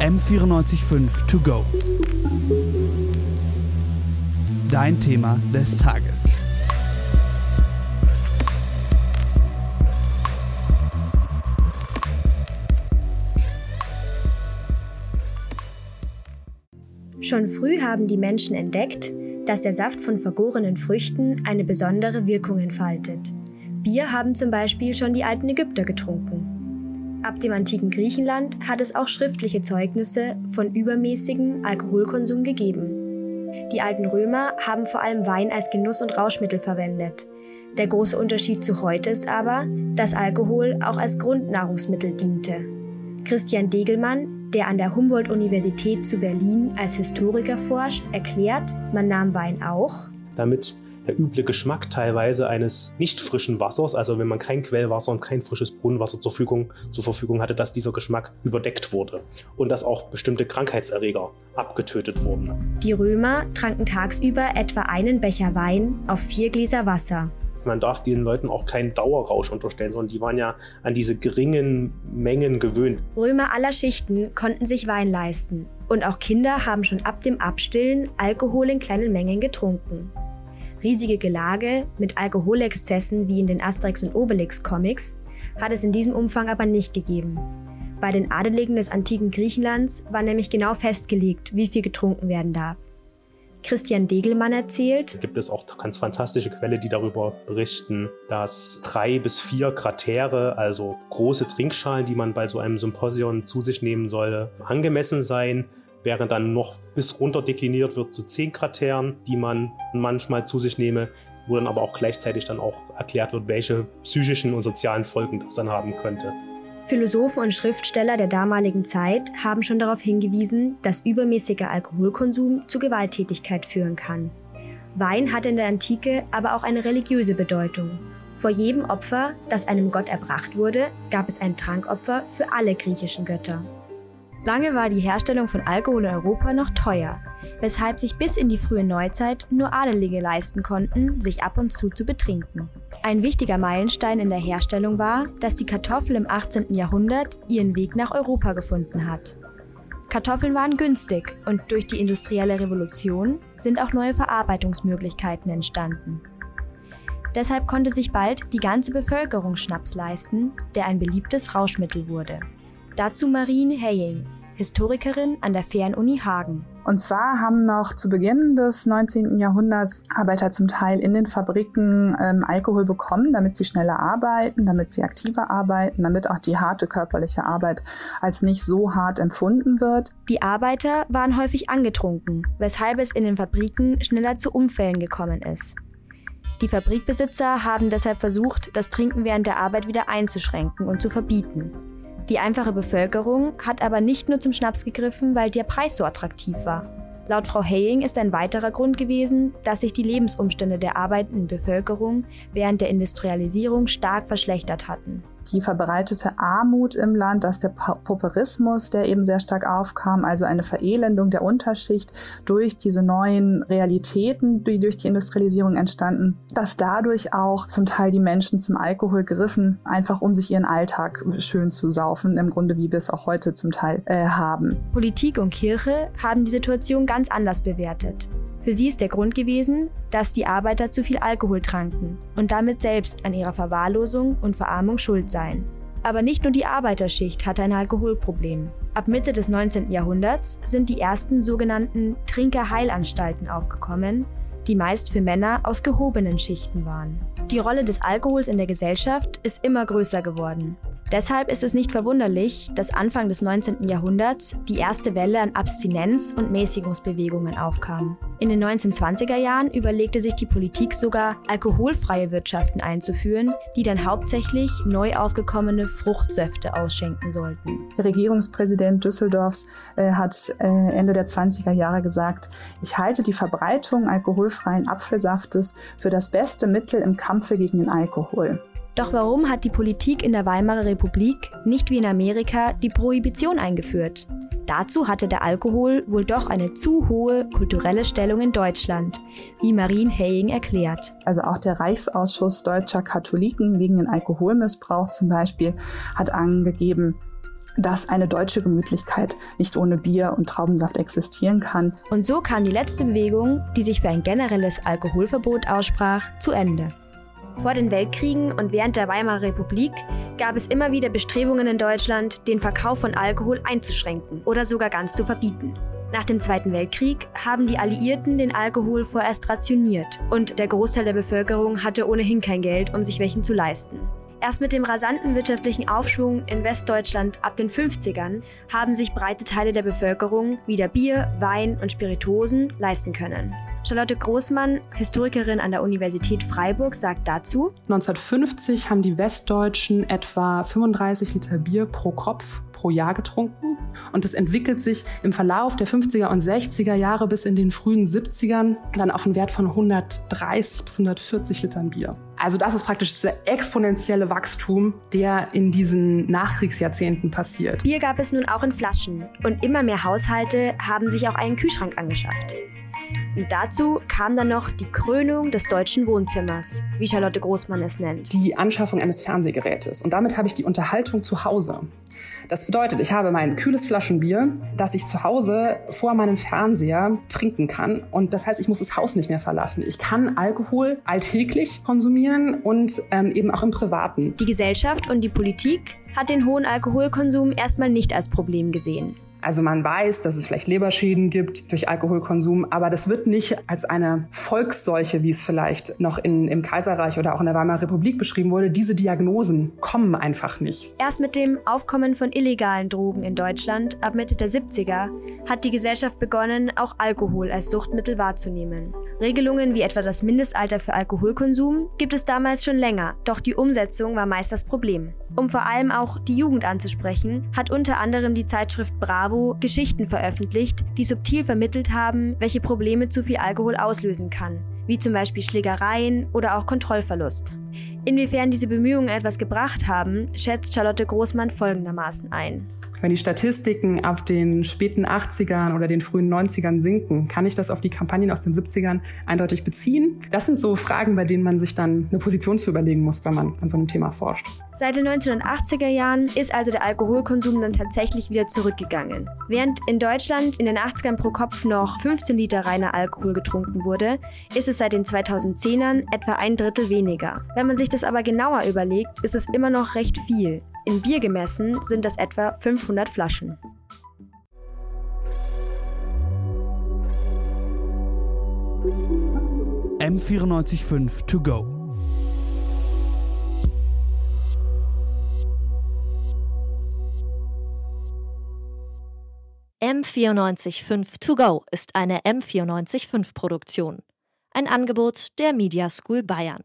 M945 To Go. Dein Thema des Tages. Schon früh haben die Menschen entdeckt, dass der Saft von vergorenen Früchten eine besondere Wirkung entfaltet. Bier haben zum Beispiel schon die alten Ägypter getrunken. Ab dem antiken Griechenland hat es auch schriftliche Zeugnisse von übermäßigem Alkoholkonsum gegeben. Die alten Römer haben vor allem Wein als Genuss- und Rauschmittel verwendet. Der große Unterschied zu heute ist aber, dass Alkohol auch als Grundnahrungsmittel diente. Christian Degelmann, der an der Humboldt-Universität zu Berlin als Historiker forscht, erklärt, man nahm Wein auch, damit der üble Geschmack teilweise eines nicht frischen Wassers, also wenn man kein Quellwasser und kein frisches Brunnenwasser zur Verfügung, zur Verfügung hatte, dass dieser Geschmack überdeckt wurde und dass auch bestimmte Krankheitserreger abgetötet wurden. Die Römer tranken tagsüber etwa einen Becher Wein auf vier Gläser Wasser. Man darf den Leuten auch keinen Dauerrausch unterstellen, sondern die waren ja an diese geringen Mengen gewöhnt. Römer aller Schichten konnten sich Wein leisten. Und auch Kinder haben schon ab dem Abstillen Alkohol in kleinen Mengen getrunken. Riesige Gelage mit Alkoholexzessen wie in den Asterix und Obelix Comics hat es in diesem Umfang aber nicht gegeben. Bei den Adeligen des antiken Griechenlands war nämlich genau festgelegt, wie viel getrunken werden darf. Christian Degelmann erzählt. Gibt es auch ganz fantastische Quellen, die darüber berichten, dass drei bis vier Kratere, also große Trinkschalen, die man bei so einem Symposion zu sich nehmen solle, angemessen seien während dann noch bis runter dekliniert wird zu zehn Krateren, die man manchmal zu sich nehme, wo dann aber auch gleichzeitig dann auch erklärt wird, welche psychischen und sozialen Folgen das dann haben könnte. Philosophen und Schriftsteller der damaligen Zeit haben schon darauf hingewiesen, dass übermäßiger Alkoholkonsum zu Gewalttätigkeit führen kann. Wein hatte in der Antike aber auch eine religiöse Bedeutung. Vor jedem Opfer, das einem Gott erbracht wurde, gab es ein Trankopfer für alle griechischen Götter. Lange war die Herstellung von Alkohol in Europa noch teuer, weshalb sich bis in die frühe Neuzeit nur Adelige leisten konnten, sich ab und zu zu betrinken. Ein wichtiger Meilenstein in der Herstellung war, dass die Kartoffel im 18. Jahrhundert ihren Weg nach Europa gefunden hat. Kartoffeln waren günstig und durch die industrielle Revolution sind auch neue Verarbeitungsmöglichkeiten entstanden. Deshalb konnte sich bald die ganze Bevölkerung Schnaps leisten, der ein beliebtes Rauschmittel wurde. Dazu Marine Heying, Historikerin an der Fernuni Hagen. Und zwar haben noch zu Beginn des 19. Jahrhunderts Arbeiter zum Teil in den Fabriken ähm, Alkohol bekommen, damit sie schneller arbeiten, damit sie aktiver arbeiten, damit auch die harte körperliche Arbeit als nicht so hart empfunden wird. Die Arbeiter waren häufig angetrunken, weshalb es in den Fabriken schneller zu Unfällen gekommen ist. Die Fabrikbesitzer haben deshalb versucht, das Trinken während der Arbeit wieder einzuschränken und zu verbieten. Die einfache Bevölkerung hat aber nicht nur zum Schnaps gegriffen, weil der Preis so attraktiv war. Laut Frau Haying ist ein weiterer Grund gewesen, dass sich die Lebensumstände der arbeitenden Bevölkerung während der Industrialisierung stark verschlechtert hatten die verbreitete Armut im Land, dass der Pauperismus, der eben sehr stark aufkam, also eine Verelendung der Unterschicht durch diese neuen Realitäten, die durch die Industrialisierung entstanden, dass dadurch auch zum Teil die Menschen zum Alkohol griffen, einfach um sich ihren Alltag schön zu saufen, im Grunde wie wir es auch heute zum Teil äh, haben. Politik und Kirche haben die Situation ganz anders bewertet. Für sie ist der Grund gewesen, dass die Arbeiter zu viel Alkohol tranken und damit selbst an ihrer Verwahrlosung und Verarmung schuld seien. Aber nicht nur die Arbeiterschicht hatte ein Alkoholproblem. Ab Mitte des 19. Jahrhunderts sind die ersten sogenannten Trinkerheilanstalten aufgekommen, die meist für Männer aus gehobenen Schichten waren. Die Rolle des Alkohols in der Gesellschaft ist immer größer geworden. Deshalb ist es nicht verwunderlich, dass Anfang des 19. Jahrhunderts die erste Welle an Abstinenz- und Mäßigungsbewegungen aufkam. In den 1920er Jahren überlegte sich die Politik sogar, alkoholfreie Wirtschaften einzuführen, die dann hauptsächlich neu aufgekommene Fruchtsäfte ausschenken sollten. Der Regierungspräsident Düsseldorfs äh, hat äh, Ende der 20er Jahre gesagt, ich halte die Verbreitung alkoholfreien Apfelsaftes für das beste Mittel im Kampfe gegen den Alkohol. Doch warum hat die Politik in der Weimarer Republik nicht wie in Amerika die Prohibition eingeführt? Dazu hatte der Alkohol wohl doch eine zu hohe kulturelle Stellung in Deutschland, wie Marien Haying erklärt. Also auch der Reichsausschuss deutscher Katholiken gegen den Alkoholmissbrauch zum Beispiel hat angegeben, dass eine deutsche Gemütlichkeit nicht ohne Bier und Traubensaft existieren kann. Und so kam die letzte Bewegung, die sich für ein generelles Alkoholverbot aussprach, zu Ende. Vor den Weltkriegen und während der Weimarer Republik gab es immer wieder Bestrebungen in Deutschland, den Verkauf von Alkohol einzuschränken oder sogar ganz zu verbieten. Nach dem Zweiten Weltkrieg haben die Alliierten den Alkohol vorerst rationiert und der Großteil der Bevölkerung hatte ohnehin kein Geld, um sich welchen zu leisten. Erst mit dem rasanten wirtschaftlichen Aufschwung in Westdeutschland ab den 50ern haben sich breite Teile der Bevölkerung wieder Bier, Wein und Spirituosen leisten können. Charlotte Großmann, Historikerin an der Universität Freiburg, sagt dazu: 1950 haben die Westdeutschen etwa 35 Liter Bier pro Kopf pro Jahr getrunken. Und es entwickelt sich im Verlauf der 50er und 60er Jahre bis in den frühen 70ern dann auf einen Wert von 130 bis 140 Litern Bier. Also das ist praktisch dieser exponentielle Wachstum, der in diesen Nachkriegsjahrzehnten passiert. Bier gab es nun auch in Flaschen und immer mehr Haushalte haben sich auch einen Kühlschrank angeschafft. Und dazu kam dann noch die Krönung des deutschen Wohnzimmers, wie Charlotte Großmann es nennt. Die Anschaffung eines Fernsehgerätes. Und damit habe ich die Unterhaltung zu Hause. Das bedeutet, ich habe mein kühles Flaschenbier, das ich zu Hause vor meinem Fernseher trinken kann. Und das heißt, ich muss das Haus nicht mehr verlassen. Ich kann Alkohol alltäglich konsumieren und ähm, eben auch im Privaten. Die Gesellschaft und die Politik hat den hohen Alkoholkonsum erstmal nicht als Problem gesehen. Also man weiß, dass es vielleicht Leberschäden gibt durch Alkoholkonsum, aber das wird nicht als eine Volksseuche, wie es vielleicht noch in, im Kaiserreich oder auch in der Weimarer Republik beschrieben wurde. Diese Diagnosen kommen einfach nicht. Erst mit dem Aufkommen von illegalen Drogen in Deutschland ab Mitte der 70er hat die Gesellschaft begonnen, auch Alkohol als Suchtmittel wahrzunehmen. Regelungen wie etwa das Mindestalter für Alkoholkonsum gibt es damals schon länger, doch die Umsetzung war meist das Problem. Um vor allem auch die Jugend anzusprechen, hat unter anderem die Zeitschrift Bravo Geschichten veröffentlicht, die subtil vermittelt haben, welche Probleme zu viel Alkohol auslösen kann, wie zum Beispiel Schlägereien oder auch Kontrollverlust. Inwiefern diese Bemühungen etwas gebracht haben, schätzt Charlotte Großmann folgendermaßen ein. Wenn die Statistiken ab den späten 80ern oder den frühen 90ern sinken, kann ich das auf die Kampagnen aus den 70ern eindeutig beziehen? Das sind so Fragen, bei denen man sich dann eine Position zu überlegen muss, wenn man an so einem Thema forscht. Seit den 1980er Jahren ist also der Alkoholkonsum dann tatsächlich wieder zurückgegangen. Während in Deutschland in den 80ern pro Kopf noch 15 Liter reiner Alkohol getrunken wurde, ist es seit den 2010ern etwa ein Drittel weniger. Wenn man sich das aber genauer überlegt, ist es immer noch recht viel. In Bier gemessen sind das etwa 500 Flaschen. M945 to go. M945 To Go ist eine M945 Produktion. Ein Angebot der Media School Bayern.